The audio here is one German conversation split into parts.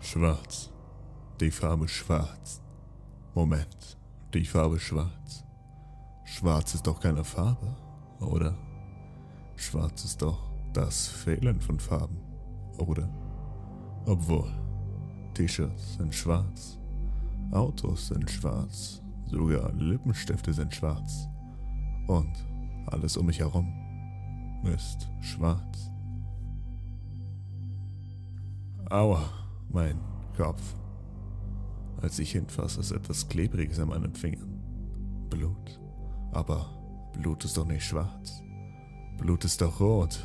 Schwarz. Die Farbe schwarz. Moment, die Farbe schwarz. Schwarz ist doch keine Farbe, oder? Schwarz ist doch das Fehlen von Farben, oder? Obwohl, T-Shirts sind schwarz, Autos sind schwarz, sogar Lippenstifte sind schwarz. Und alles um mich herum ist schwarz. Aua, mein Kopf. Als ich hinfasse, ist etwas Klebriges an meinen Fingern. Blut. Aber Blut ist doch nicht schwarz. Blut ist doch rot.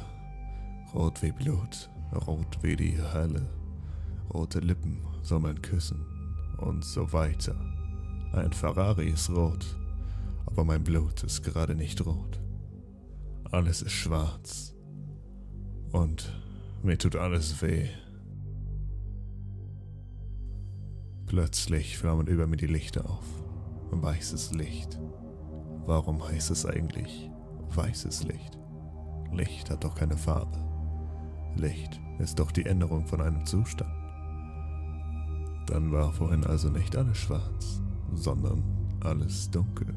Rot wie Blut. Rot wie die Hölle. Rote Lippen soll man küssen. Und so weiter. Ein Ferrari ist rot. Aber mein Blut ist gerade nicht rot. Alles ist schwarz. Und mir tut alles weh. Plötzlich flammen über mir die Lichter auf. Weißes Licht. Warum heißt es eigentlich weißes Licht? Licht hat doch keine Farbe. Licht ist doch die Änderung von einem Zustand. Dann war vorhin also nicht alles schwarz, sondern alles dunkel.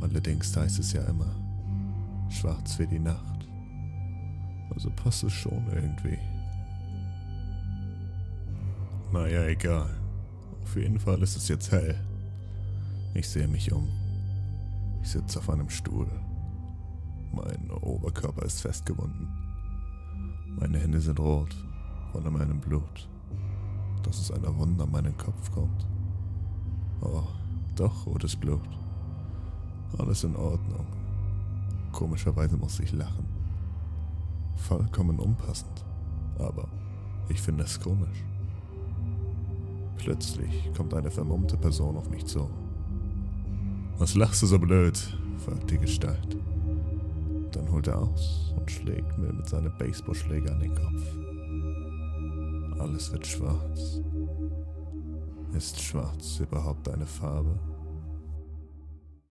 Allerdings heißt es ja immer, schwarz wie die Nacht. Also passt es schon irgendwie. Naja, egal. Auf jeden Fall ist es jetzt hell. Ich sehe mich um. Ich sitze auf einem Stuhl. Mein Oberkörper ist festgebunden. Meine Hände sind rot von meinem Blut, dass es einer Wunde an meinen Kopf kommt. Oh, doch rotes Blut. Alles in Ordnung. Komischerweise muss ich lachen. Vollkommen unpassend. Aber ich finde es komisch. Plötzlich kommt eine vermummte Person auf mich zu. Was lachst du so blöd? fragt die Gestalt. Dann holt er aus und schlägt mir mit seinem Baseballschläger an den Kopf. Alles wird schwarz. Ist schwarz überhaupt eine Farbe?